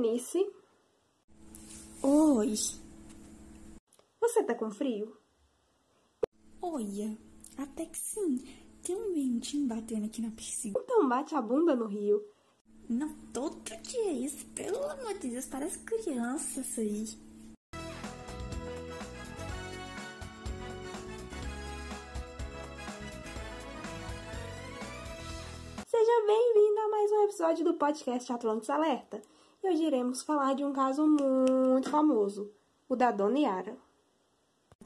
Eunice. Oi. Você tá com frio? Olha, até que sim. Tem um ventinho batendo aqui na piscina. Então bate a bunda no rio. Não, todo dia isso. Pelo amor de Deus, parece criança isso aí. Seja bem-vindo a mais um episódio do podcast Atlantis Alerta. E hoje iremos falar de um caso muito famoso, o da Dona Yara.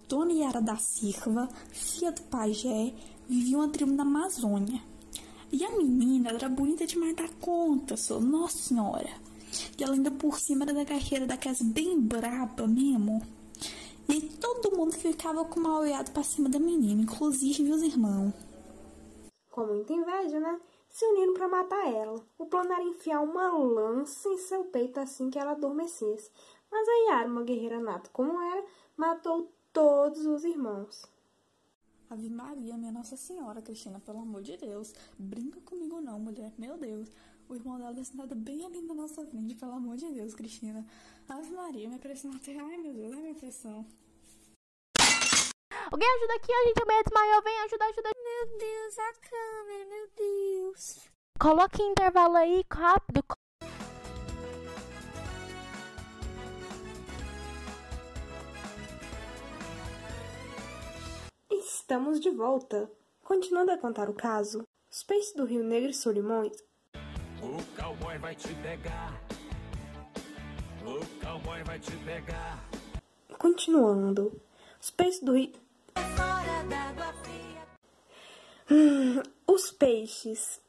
Dona Yara da Silva, filha do pajé, vivia uma tribo na Amazônia. E a menina era bonita demais da conta, só nossa senhora. E ela ainda por cima era da carreira daquelas bem braba mesmo. E todo mundo ficava com mal olhado pra cima da menina, inclusive os irmãos. Com muita inveja, né? Se uniram para matar ela. O plano era enfiar uma lança em seu peito assim que ela adormecesse. Mas a Yara, uma guerreira nata como era, matou todos os irmãos. Ave Maria, minha Nossa Senhora, Cristina, pelo amor de Deus. Brinca comigo não, mulher. Meu Deus. O irmão dela sentado bem ali na nossa frente, pelo amor de Deus, Cristina. Ave Maria, minha pressão até. Ai, meu Deus, ai, minha pressão. Alguém ajuda aqui, a gente também desmaiou. Vem, ajuda, ajuda. Meu Deus, a câmera, meu Deus. Coloque intervalo aí, rápido. Estamos de volta. Continuando a contar o caso, os peixes do Rio Negro e Solimões O cowboy vai te pegar. O cowboy vai te pegar. Continuando. Os peixes do rio. Hum, os peixes.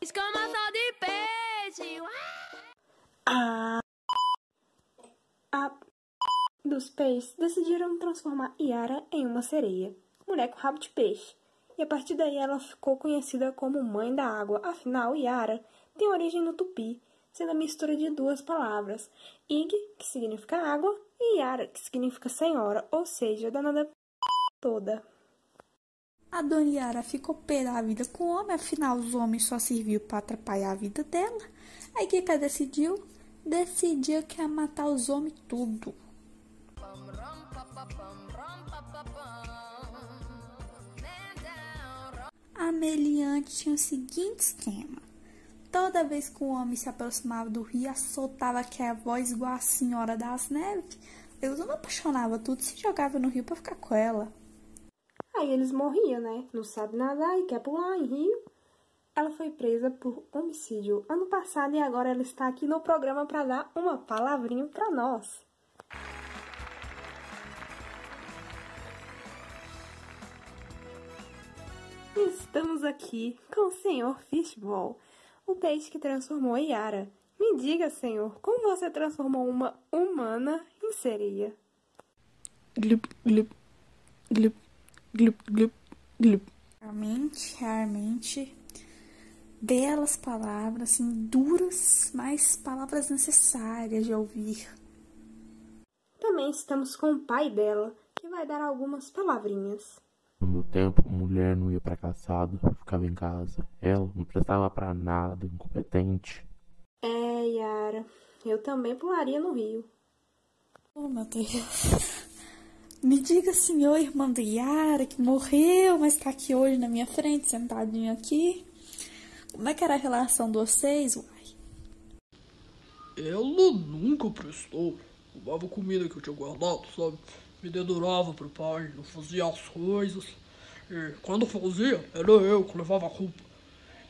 Escamação de peixe. A. A. Dos peixes decidiram transformar Yara em uma sereia, mulher com rabo de peixe. E a partir daí ela ficou conhecida como Mãe da Água. Afinal, Yara tem origem no tupi, sendo a mistura de duas palavras: Ig, que significa água, e Yara, que significa senhora, ou seja, dona da toda. A Dona Yara ficou pé da vida com o homem, afinal os homens só serviu para atrapalhar a vida dela. Aí o que que ela decidiu? Decidiu que ia matar os homens tudo. A Meliante tinha o seguinte esquema. Toda vez que o homem se aproximava do rio, soltava aquela voz igual a Senhora das Neves. Eu não apaixonava tudo, se jogava no rio para ficar com ela. Aí eles morriam, né? Não sabe nadar e quer pular em rio. Ela foi presa por homicídio ano passado e agora ela está aqui no programa para dar uma palavrinha para nós. Estamos aqui com o Senhor Fishball, o peixe que transformou Yara. Me diga, Senhor, como você transformou uma humana em sereia? Glup, glup, glup, glup, glup, glup. Realmente, realmente, belas palavras, assim, duras, mas palavras necessárias de ouvir. Também estamos com o pai dela, que vai dar algumas palavrinhas. No meu tempo, mulher não ia pra caçada, ficava em casa. Ela não prestava pra nada, incompetente. É, Yara, eu também pularia no rio. Oh, meu Deus. Me diga, senhor, irmã do Yara, que morreu, mas tá aqui hoje na minha frente, sentadinho aqui. Como é que era a relação de vocês, uai? Ela nunca prestou. Roubava comida que eu tinha guardado, sabe? Me dedurava pro pai, não fazia as coisas. E quando fazia, era eu que levava a culpa.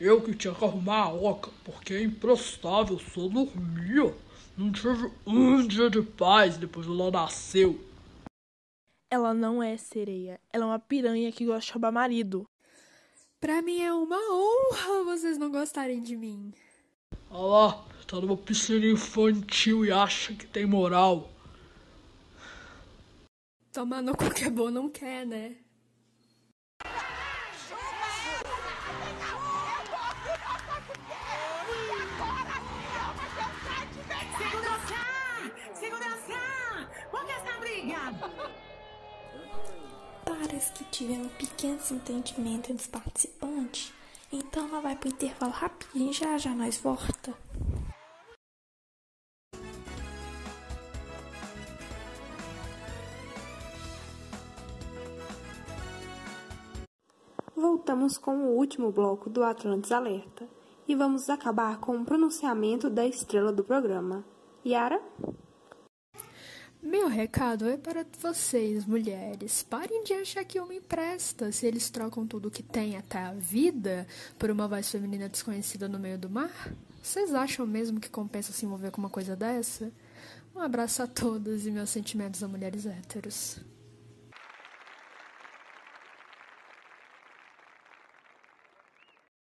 Eu que tinha que arrumar a oca, porque é imprestável, só dormia. Não tive um dia de paz depois que ela nasceu. Ela não é sereia. Ela é uma piranha que gosta de roubar marido. Pra mim é uma honra vocês não gostarem de mim. Olha lá, tá numa piscina infantil e acha que tem moral. Tomar no cu que é bom não quer, né? Parece que tivemos um pequeno desentendimento entre os participantes, então ela vai para o intervalo rapidinho já já nós volta. Voltamos com o último bloco do Atlantis Alerta e vamos acabar com o pronunciamento da estrela do programa, Yara? Meu recado é para vocês, mulheres. Parem de achar que homem presta se eles trocam tudo que tem, até a vida, por uma voz feminina desconhecida no meio do mar. Vocês acham mesmo que compensa se envolver com uma coisa dessa? Um abraço a todas e meus sentimentos a mulheres héteros.